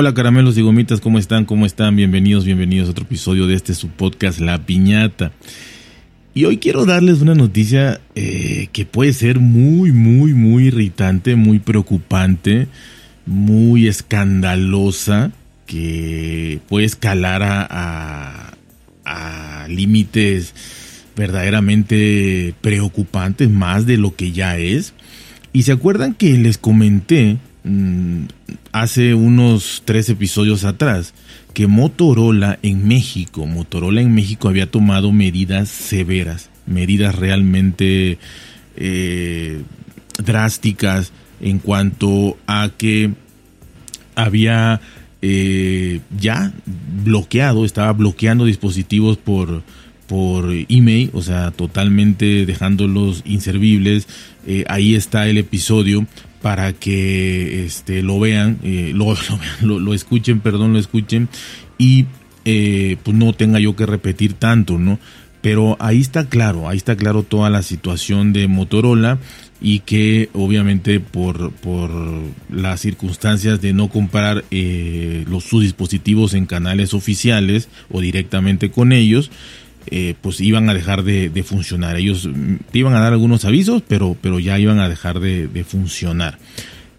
Hola caramelos y gomitas, ¿cómo están? ¿Cómo están? Bienvenidos, bienvenidos a otro episodio de este su podcast La Piñata. Y hoy quiero darles una noticia eh, que puede ser muy, muy, muy irritante, muy preocupante, muy escandalosa, que puede escalar a, a, límites verdaderamente preocupantes, más de lo que ya es. Y se acuerdan que les comenté mm, hace unos tres episodios atrás que Motorola en México, Motorola en México había tomado medidas severas, medidas realmente eh, drásticas en cuanto a que había eh, ya bloqueado, estaba bloqueando dispositivos por, por email, o sea, totalmente dejándolos inservibles. Eh, ahí está el episodio para que este, lo vean, eh, lo, lo, lo, escuchen, perdón, lo escuchen y eh, pues no tenga yo que repetir tanto, ¿no? Pero ahí está claro, ahí está claro toda la situación de Motorola y que obviamente por, por las circunstancias de no comprar eh, los, sus dispositivos en canales oficiales o directamente con ellos, eh, pues iban a dejar de, funcionar. Ellos mm, iban a dar algunos avisos, pero, pero ya iban a dejar de, funcionar.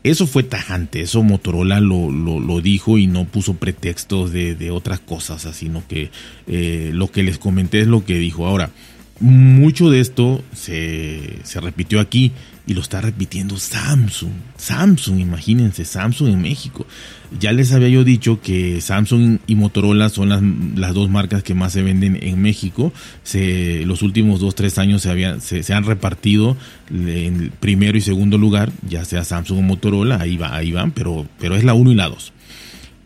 Eso fue tajante, eso Motorola lo, lo, dijo y no puso pretextos de, otras cosas, sino que eh, lo que les comenté es lo que dijo. Ahora, mucho de esto se, se repitió aquí y lo está repitiendo Samsung. Samsung, imagínense, Samsung en México. Ya les había yo dicho que Samsung y Motorola son las, las dos marcas que más se venden en México. Se, los últimos dos, tres años se, se, han repartido en primero y segundo lugar, ya sea Samsung o Motorola, ahí, va, ahí van, pero, pero es la 1 y la 2.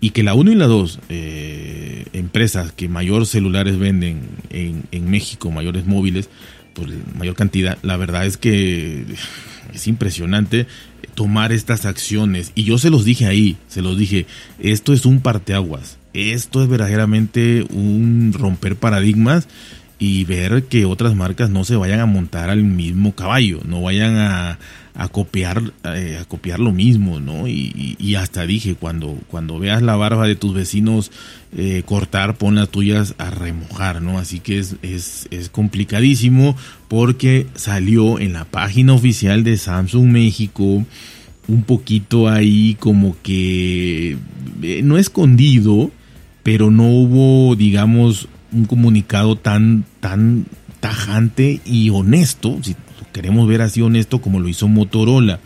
Y que la 1 y la 2, eh, empresas que mayor celulares venden en, en México, mayores móviles, pues mayor cantidad, la verdad es que es impresionante tomar estas acciones. Y yo se los dije ahí, se los dije, esto es un parteaguas, esto es verdaderamente un romper paradigmas y ver que otras marcas no se vayan a montar al mismo caballo, no vayan a, a copiar eh, a copiar lo mismo, ¿no? Y, hasta dije, cuando, cuando veas la barba de tus vecinos eh, cortar, pon las tuyas a remojar, ¿no? Así que es, es, es complicadísimo porque salió en la página oficial de Samsung México un poquito ahí como que eh, no escondido, pero no hubo, digamos, un comunicado tan, tan tajante y honesto, si queremos ver así honesto como lo hizo Motorola.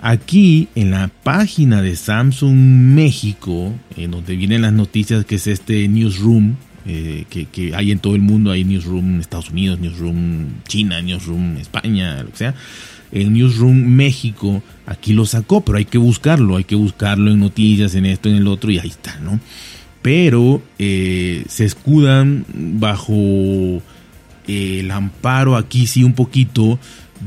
Aquí en la página de Samsung México, en donde vienen las noticias, que es este newsroom, eh, que, hay en todo el mundo, hay newsroom Estados Unidos, newsroom China, newsroom España, lo que sea. El newsroom México, aquí lo sacó, pero hay que buscarlo, hay que buscarlo en noticias, en esto, en el otro, y ahí está, ¿no? Pero eh, se escudan bajo el amparo aquí sí un poquito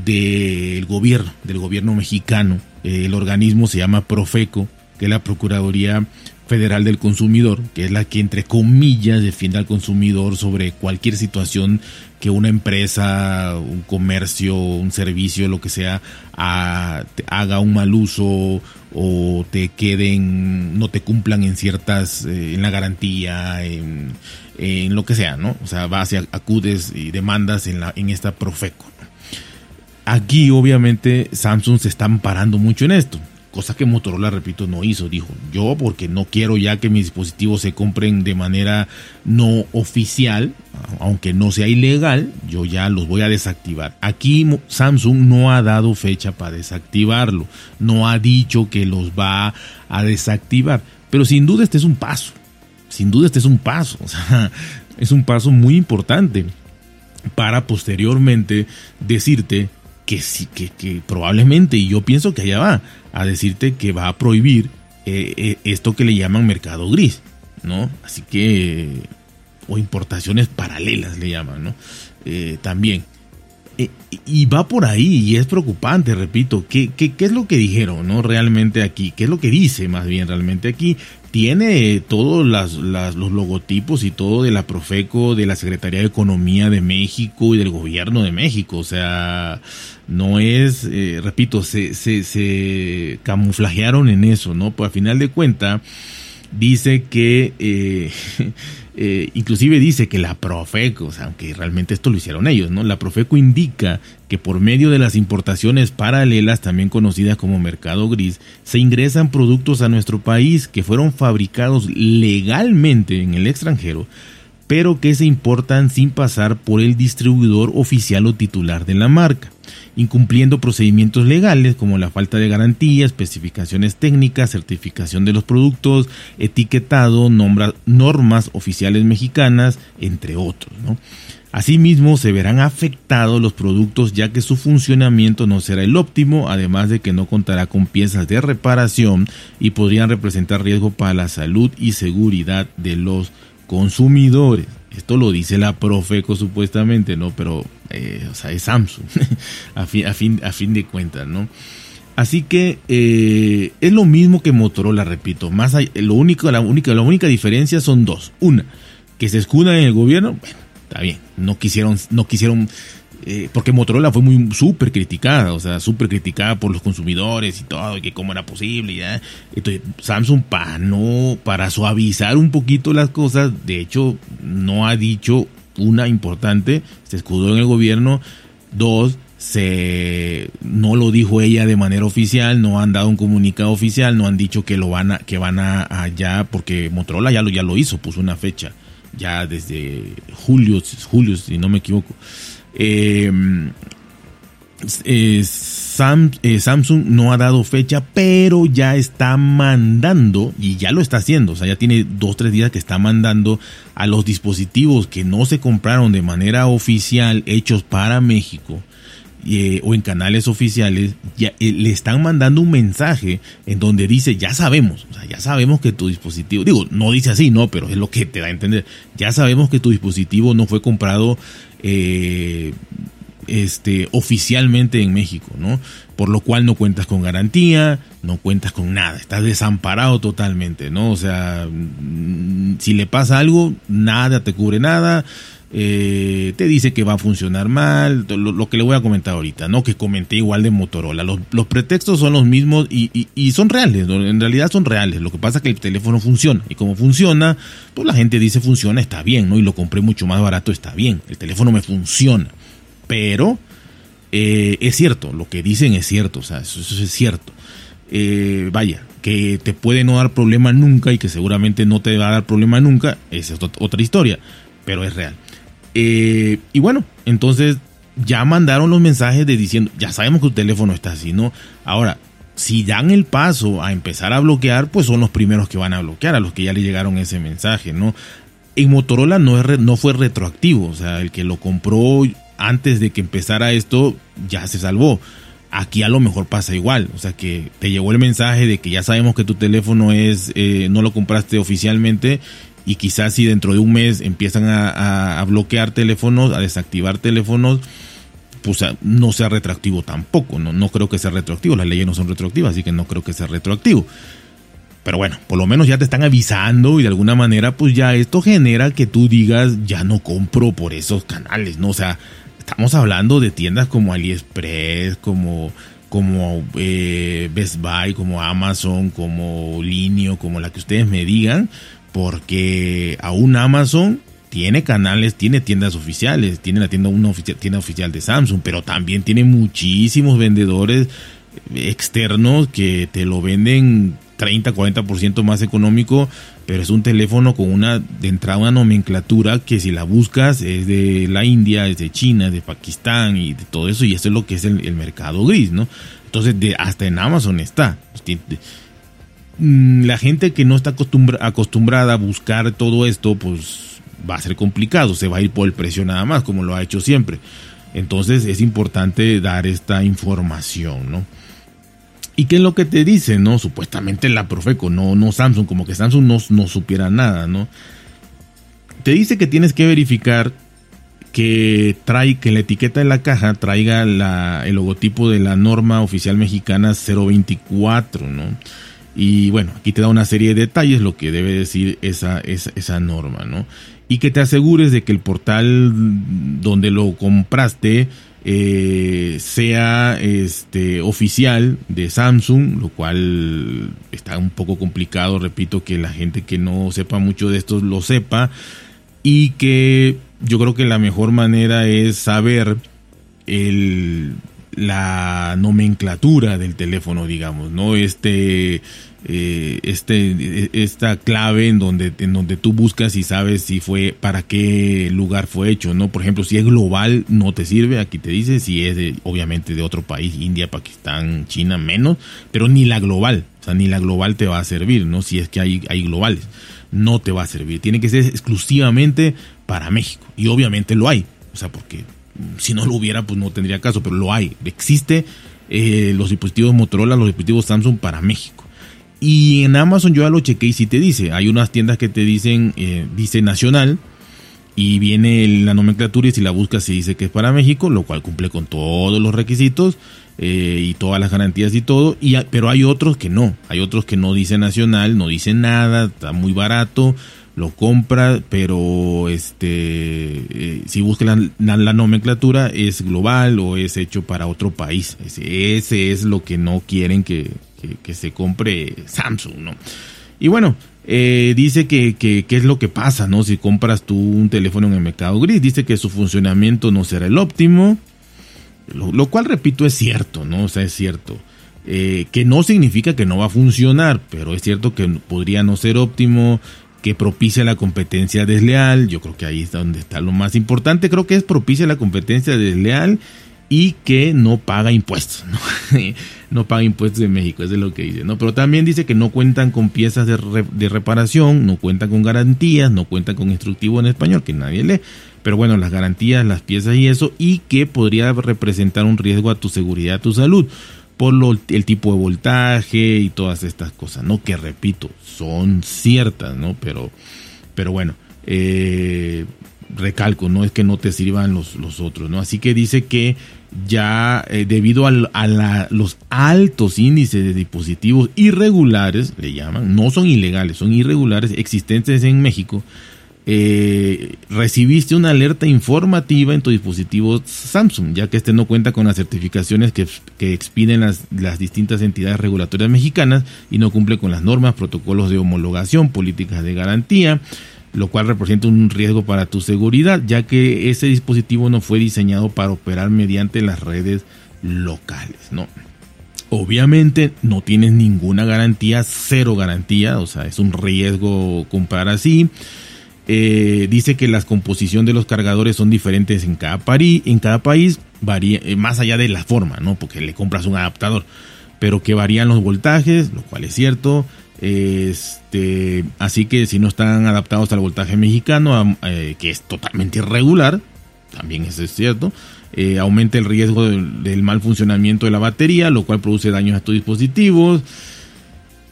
del gobierno, del gobierno mexicano. El organismo se llama Profeco, que es la Procuraduría Federal del Consumidor, que es la que entre comillas defiende al consumidor sobre cualquier situación que una empresa, un comercio, un servicio, lo que sea, haga un mal uso o te queden, no te cumplan en ciertas, eh, en la garantía, en, lo que sea, ¿no? O sea, vas y acudes y demandas en, la, en esta Profeco. Aquí obviamente Samsung se está amparando mucho en esto cosa que Motorola, repito, no hizo. Dijo, yo porque no quiero ya que mis dispositivos se compren de manera no oficial, aunque no sea ilegal, yo ya los voy a desactivar. Aquí Samsung no ha dado fecha para desactivarlo, no ha dicho que los va a desactivar, pero sin duda este es un paso, sin duda este es un paso, o sea, es un paso muy importante para posteriormente decirte que, sí, que, que probablemente, y yo pienso que allá va, a decirte que va a prohibir eh, eh, esto que le llaman mercado gris, ¿no? Así que, o importaciones paralelas le llaman, ¿no? Eh, también. y va por ahí y es preocupante, repito, ¿qué, ¿qué, qué, es lo que dijeron, ¿no? Realmente aquí, ¿qué es lo que dice más bien realmente aquí? Tiene todos las, los logotipos y todo de la Profeco, de la Secretaría de Economía de México y del Gobierno de México. O sea, no es, eh, repito, se, se, se, camuflajearon en eso, ¿no? Pues al final de cuentas, dice que, eh, eh, inclusive dice que la Profeco, o sea, aunque realmente esto lo hicieron ellos, ¿no? La Profeco indica que por medio de las importaciones paralelas, también conocidas como mercado gris, se ingresan productos a nuestro país que fueron fabricados legalmente en el extranjero, pero que se importan sin pasar por el distribuidor oficial o titular de la marca incumpliendo procedimientos legales como la falta de garantía, especificaciones técnicas, certificación de los productos, etiquetado, normas oficiales mexicanas, entre otros. Asimismo, se verán afectados los productos ya que su funcionamiento no será el óptimo, además de que no contará con piezas de reparación y podrían representar riesgo para la salud y seguridad de los consumidores. Esto lo dice la Profeco supuestamente, ¿no? Pero, eh, o sea, es Samsung, a, fin, a, fin, a fin de cuentas, ¿no? Así que eh, es lo mismo que Motorola, repito. Más lo único, la única, la única diferencia son dos. Una, que se escudan en el gobierno, bueno, está bien. No quisieron, no quisieron eh, porque Motorola fue muy súper criticada, o sea, súper criticada por los consumidores y todo, y que cómo era posible, ya. Entonces, Samsung para no, para suavizar un poquito las cosas, de hecho, no ha dicho una importante, se escudó en el gobierno, dos, se no lo dijo ella de manera oficial, no han dado un comunicado oficial, no han dicho que lo van a, que van a allá, porque Motorola ya lo, ya lo hizo, puso una fecha, ya desde julio, julio, si no me equivoco. Em, eh, Samsung no ha dado fecha, pero ya está mandando, y ya lo está haciendo, o sea, ya tiene dos, tres días que está mandando a los dispositivos que no se compraron de manera oficial, hechos para México, eh, o en canales oficiales, ya, eh, le están mandando un mensaje en donde dice, ya sabemos, o sea, ya sabemos que tu dispositivo, digo, no dice así, no, pero es lo que te da a entender, ya sabemos que tu dispositivo no fue comprado eh, este, oficialmente en México, ¿no? Por lo cual no cuentas con garantía, no cuentas con nada, estás desamparado totalmente, ¿no? O sea, mm, si le pasa algo, nada te cubre nada, eh, te dice que va a funcionar mal, lo, que le voy a comentar ahorita, ¿no? Que comenté igual de Motorola. Los, pretextos son los mismos y, son reales, en realidad son reales. Lo que pasa es que el teléfono funciona y como funciona, pues la gente dice funciona, está bien, ¿no? Y lo compré mucho más barato, está bien. El teléfono me funciona. Pero eh, es cierto, lo que dicen es cierto, o sea, eso, es cierto. Eh, vaya, que te puede no dar problema nunca y que seguramente no te va a dar problema nunca, esa es otra historia, pero es real. Eh, y bueno, entonces ya mandaron los mensajes de diciendo, ya sabemos que tu teléfono está así, ¿no? Ahora, si dan el paso a empezar a bloquear, pues son los primeros que van a bloquear, a los que ya le llegaron ese mensaje, ¿no? En Motorola no, es, no fue retroactivo, o sea, el que lo compró antes de que empezara esto ya se salvó. Aquí a lo mejor pasa igual, o sea que te llegó el mensaje de que ya sabemos que tu teléfono es, eh, no lo compraste oficialmente y quizás si dentro de un mes empiezan a, bloquear teléfonos, a desactivar teléfonos, pues no sea retroactivo tampoco, no, no creo que sea retroactivo, las leyes no son retroactivas, así que no creo que sea retroactivo. Pero bueno, por lo menos ya te están avisando y de alguna manera pues ya esto genera que tú digas ya no compro por esos canales, ¿no? O sea, estamos hablando de tiendas como AliExpress, como, como eh, Best Buy, como Amazon, como Linio, como la que ustedes me digan, porque aún Amazon tiene canales, tiene tiendas oficiales, tiene la tienda, una tienda oficial de Samsung, pero también tiene muchísimos vendedores externos que te lo venden 30, 40% más económico, pero es un teléfono con una de entrada una nomenclatura que si la buscas es de la India, es de China, de Pakistán y de todo eso, y eso es lo que es el, mercado gris, ¿no? Entonces, de, hasta en Amazon está. Mm, la gente que no está acostumbrada a buscar todo esto, pues va a ser complicado, se va a ir por el precio nada más, como lo ha hecho siempre. Entonces es importante dar esta información, ¿no? ¿Y qué es lo que te dice, no? Supuestamente la Profeco, no, no Samsung, como que Samsung no, no supiera nada, ¿no? Te dice que tienes que verificar que trae que la etiqueta de la caja traiga el logotipo de la norma oficial mexicana 024, ¿no? Y bueno, aquí te da una serie de detalles lo que debe decir esa, esa, esa norma, ¿no? Y que te asegures de que el portal donde lo compraste eh, sea este, oficial de Samsung, lo cual está un poco complicado, repito, que la gente que no sepa mucho de esto lo sepa y que yo creo que la mejor manera es saber el, la nomenclatura del teléfono, digamos, ¿no? Este eh, este, esta clave en donde, en donde tú buscas y sabes si fue, para qué lugar fue hecho, ¿no? Por ejemplo, si es global, no te sirve, aquí te dice, si es obviamente de otro país, India, Pakistán, China, menos, pero ni la global, o sea, ni la global te va a servir, ¿no? Si es que hay, hay globales, no te va a servir, tiene que ser exclusivamente para México, y obviamente lo hay, o sea, porque si no lo hubiera, pues no tendría caso, pero lo hay, existe eh, los dispositivos Motorola, los dispositivos Samsung para México. Y en Amazon yo ya lo chequé y si te dice, hay unas tiendas que te dicen, eh, dice nacional, y viene la nomenclatura y si la buscas se dice que es para México, lo cual cumple con todos los requisitos eh, y todas las garantías y todo, y, pero hay otros que no, hay otros que no dice nacional, no dice nada, está muy barato, lo compra, pero este eh, si buscas la, nomenclatura es global o es hecho para otro país, ese, es lo que no quieren que, que, se compre Samsung, ¿no? Y bueno, eh, dice que, qué es lo que pasa, ¿no? Si compras tú un teléfono en el mercado gris, dice que su funcionamiento no será el óptimo, lo, cual, repito, es cierto, ¿no? O sea, es cierto. Eh, que no significa que no va a funcionar, pero es cierto que podría no ser óptimo, que propicia la competencia desleal, yo creo que ahí es donde está lo más importante, creo que es propicia la competencia desleal y que no paga impuestos, ¿no? paga impuestos en México, eso es lo que dice, ¿no? Pero también dice que no cuentan con piezas de, de, reparación, no cuentan con garantías, no cuentan con instructivo en español, que nadie lee, pero bueno, las garantías, las piezas y eso, y que podría representar un riesgo a tu seguridad, a tu salud, por el tipo de voltaje y todas estas cosas, ¿no? Que repito, son ciertas, ¿no? Pero, pero bueno, eh, recalco, no es que no te sirvan los, los otros, ¿no? Así que dice que ya eh, debido a, los altos índices de dispositivos irregulares, le llaman, no son ilegales, son irregulares existentes en México, eh, recibiste una alerta informativa en tu dispositivo Samsung, ya que este no cuenta con las certificaciones que, que expiden las, las, distintas entidades regulatorias mexicanas y no cumple con las normas, protocolos de homologación, políticas de garantía, lo cual representa un riesgo para tu seguridad, ya que ese dispositivo no fue diseñado para operar mediante las redes locales, ¿no? Obviamente no tienes ninguna garantía, cero garantía, o sea, es un riesgo comprar así. Eh, dice que la composición de los cargadores son diferentes en cada, en cada país, varía, eh, más allá de la forma, ¿no? Porque le compras un adaptador, pero que varían los voltajes, lo cual es cierto. Este, así que si no están adaptados al voltaje mexicano, eh, que es totalmente irregular, también eso es cierto, eh, aumenta el riesgo del, mal funcionamiento de la batería, lo cual produce daños a tus dispositivos.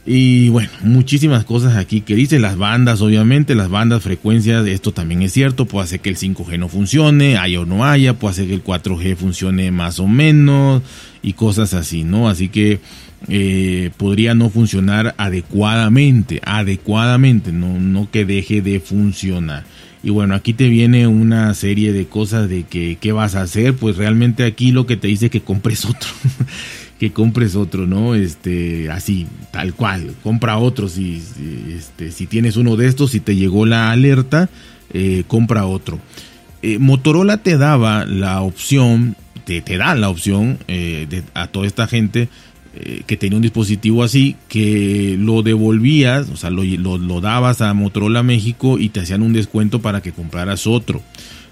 Y bueno, muchísimas cosas aquí que dice las bandas, obviamente, las bandas, frecuencias, esto también es cierto, puede hacer que el 5G no funcione, haya o no haya, puede hacer que el 4G funcione más o menos y cosas así, ¿no? Así que eh, podría no funcionar adecuadamente, adecuadamente, no, no que deje de funcionar. Y bueno, aquí te viene una serie de cosas de que qué vas a hacer, pues realmente aquí lo que te dice es que compres otro, que compres otro, ¿no? Este, así, tal cual, compra otro, si, este, si tienes uno de estos, si te llegó la alerta, eh, compra otro. Eh, Motorola te daba la opción, te, te da la opción de, a toda esta gente eh, que tenía un dispositivo así, que lo devolvías, o sea, lo, lo, dabas a Motorola México y te hacían un descuento para que compraras otro.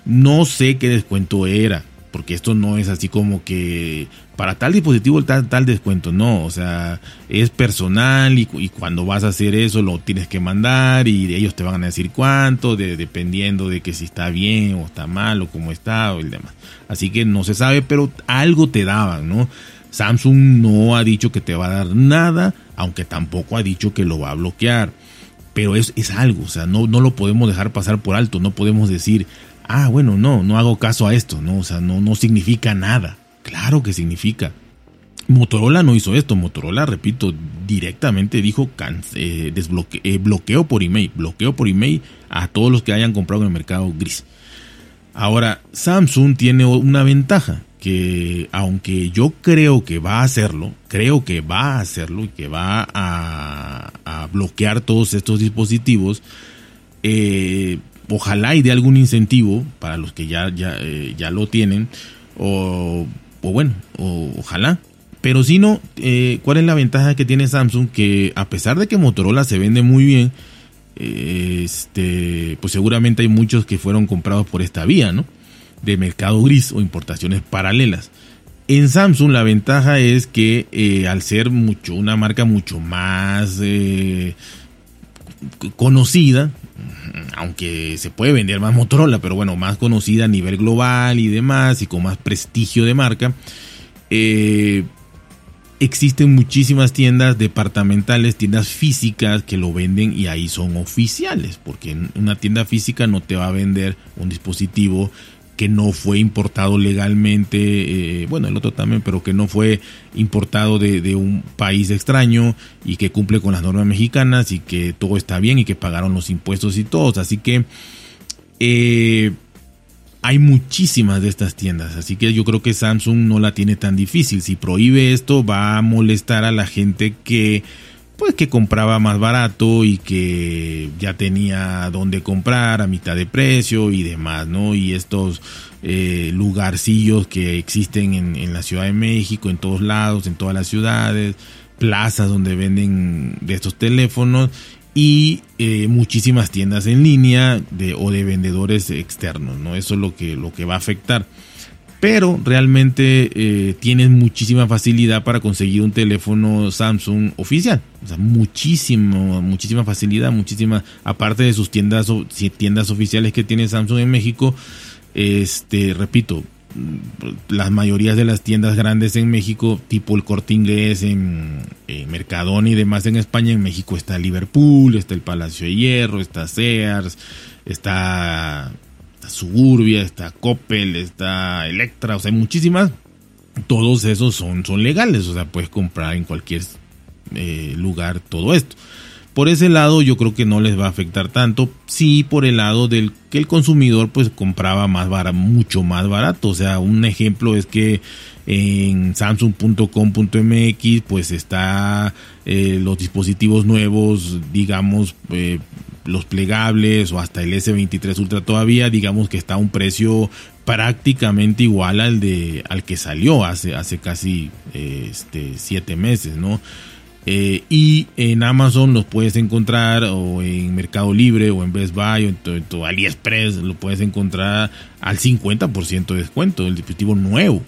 No sé qué descuento era, porque esto no es así como que para tal dispositivo tal, tal descuento, no, o sea, es personal y, cuando vas a hacer eso lo tienes que mandar y ellos te van a decir cuánto, dependiendo de que si está bien o está mal o cómo está o el demás. Así que no se sabe, pero algo te daban, ¿no? Samsung no ha dicho que te va a dar nada, aunque tampoco ha dicho que lo va a bloquear. Pero es, es algo, o sea, no, no lo podemos dejar pasar por alto, no podemos decir, ah, bueno, no, no hago caso a esto, no, o sea, no, no significa nada. Claro que significa. Motorola no hizo esto, Motorola, repito, directamente dijo eh, eh, bloqueo por email, bloqueo por email a todos los que hayan comprado en el mercado gris. Ahora, Samsung tiene una ventaja que aunque yo creo que va a hacerlo, creo que va a hacerlo y que va a, bloquear todos estos dispositivos, eh, ojalá y de algún incentivo para los que ya, ya, eh, ya lo tienen, o, bueno, ojalá. Pero si no, eh, ¿cuál es la ventaja que tiene Samsung? Que a pesar de que Motorola se vende muy bien, este, pues seguramente hay muchos que fueron comprados por esta vía, ¿no? De mercado gris o importaciones paralelas. En Samsung la ventaja es que eh, al ser mucho, una marca mucho más eh, conocida, aunque se puede vender más Motorola, pero bueno, más conocida a nivel global y demás, y con más prestigio de marca, eh, existen muchísimas tiendas departamentales, tiendas físicas que lo venden y ahí son oficiales, porque una tienda física no te va a vender un dispositivo que no fue importado legalmente, eh, bueno, el otro también, pero que no fue importado de, un país extraño y que cumple con las normas mexicanas y que todo está bien y que pagaron los impuestos y todos. Así que eh, hay muchísimas de estas tiendas, así que yo creo que Samsung no la tiene tan difícil. Si prohíbe esto, va a molestar a la gente que pues que compraba más barato y que ya tenía donde comprar a mitad de precio y demás, ¿no? Y estos eh, lugarcillos que existen en, la Ciudad de México, en todos lados, en todas las ciudades, plazas donde venden de estos teléfonos y eh, muchísimas tiendas en línea de, o de vendedores externos, ¿no? Eso es lo que, lo que va a afectar pero realmente eh, tienes muchísima facilidad para conseguir un teléfono Samsung oficial. O sea, muchísimo, muchísima facilidad, muchísima, aparte de sus tiendas, tiendas oficiales que tiene Samsung en México, este, repito, las mayorías de las tiendas grandes en México, tipo el Corte Inglés, en, en Mercadona y demás en España, en México está Liverpool, está el Palacio de Hierro, está Sears, está Suburbia, está Coppel, está Electra, o sea, hay muchísimas. Todos esos son, son legales, o sea, puedes comprar en cualquier eh, lugar todo esto. Por ese lado yo creo que no les va a afectar tanto. Sí, por el lado del que el consumidor pues compraba más barato, mucho más barato. O sea, un ejemplo es que en samsung.com.mx pues está eh, los dispositivos nuevos, digamos, eh, los plegables o hasta el S23 Ultra todavía, digamos que está a un precio prácticamente igual al de al que salió hace, hace casi este, siete meses, ¿no? Eh, y en Amazon los puedes encontrar o en Mercado Libre o en Best Buy o en tu, AliExpress lo puedes encontrar al 50% de descuento del dispositivo nuevo.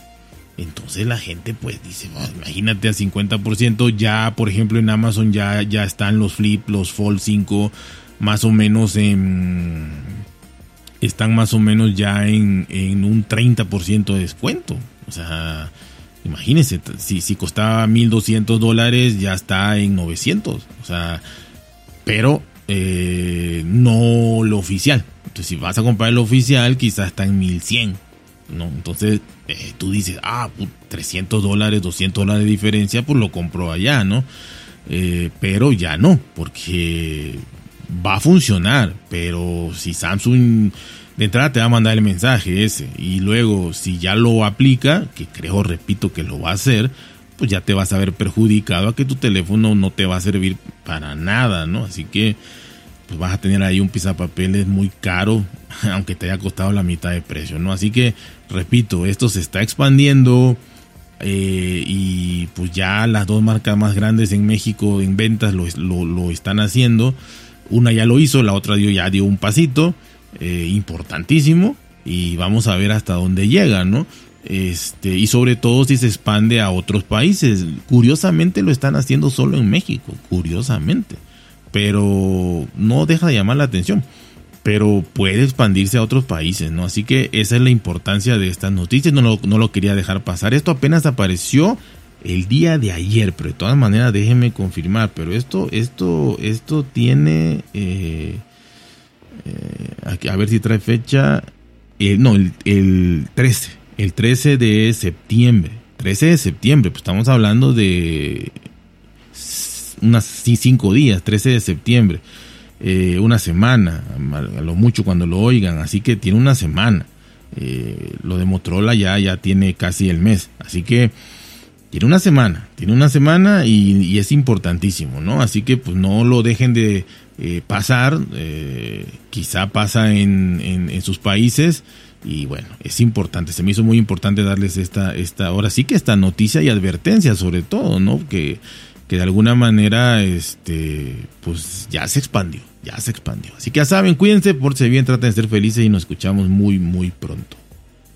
Entonces la gente pues dice, imagínate a 50%, ya por ejemplo en Amazon ya, ya están los Flip, los Fold 5 más o menos en están más o menos ya en, un 30% de descuento. O sea, imagínense, si, si costaba 1.200 dólares, ya está en 900. O sea, pero eh, no lo oficial. Entonces, si vas a comprar lo oficial, quizás está en 1100. ¿no? Entonces, eh, tú dices, ah, 300 dólares, 200 dólares de diferencia, pues lo compro allá, ¿no? Eh, pero ya no, porque va a funcionar, pero si Samsung de entrada te va a mandar el mensaje ese y luego si ya lo aplica, que creo, repito, que lo va a hacer, pues ya te vas a ver perjudicado a que tu teléfono no te va a servir para nada, ¿no? Así que pues vas a tener ahí un pizapapeles muy caro, aunque te haya costado la mitad de precio, ¿no? Así que, repito, esto se está expandiendo eh, y pues ya las dos marcas más grandes en México en ventas lo, lo están haciendo. Una ya lo hizo, la otra ya dio un pasito eh, importantísimo y vamos a ver hasta dónde llega, ¿no? Este, y sobre todo si se expande a otros países. Curiosamente lo están haciendo solo en México, curiosamente. Pero no deja de llamar la atención. Pero puede expandirse a otros países, ¿no? Así que esa es la importancia de estas noticias. No no lo quería dejar pasar. Esto apenas apareció el día de ayer, pero de todas maneras déjenme confirmar, pero esto, esto, esto tiene, eh, eh, a ver si trae fecha, eh, no, el, el 13, el 13 de septiembre, 13 de septiembre, pues estamos hablando de unas cinco días, 13 de septiembre, una semana, a lo mucho cuando lo oigan, así que tiene una semana. Eh, lo de Motorola ya, ya tiene casi el mes. Así que tiene una semana, tiene una semana y, es importantísimo, ¿no? Así que pues no lo dejen de eh, pasar, eh, quizá pasa en, en, sus países y bueno, es importante, se me hizo muy importante darles esta, esta, ahora sí que esta noticia y advertencia sobre todo, ¿no? Que, que de alguna manera, este, pues ya se expandió, ya se expandió. Así que ya saben, cuídense, por si bien, traten de ser felices y nos escuchamos muy, muy pronto.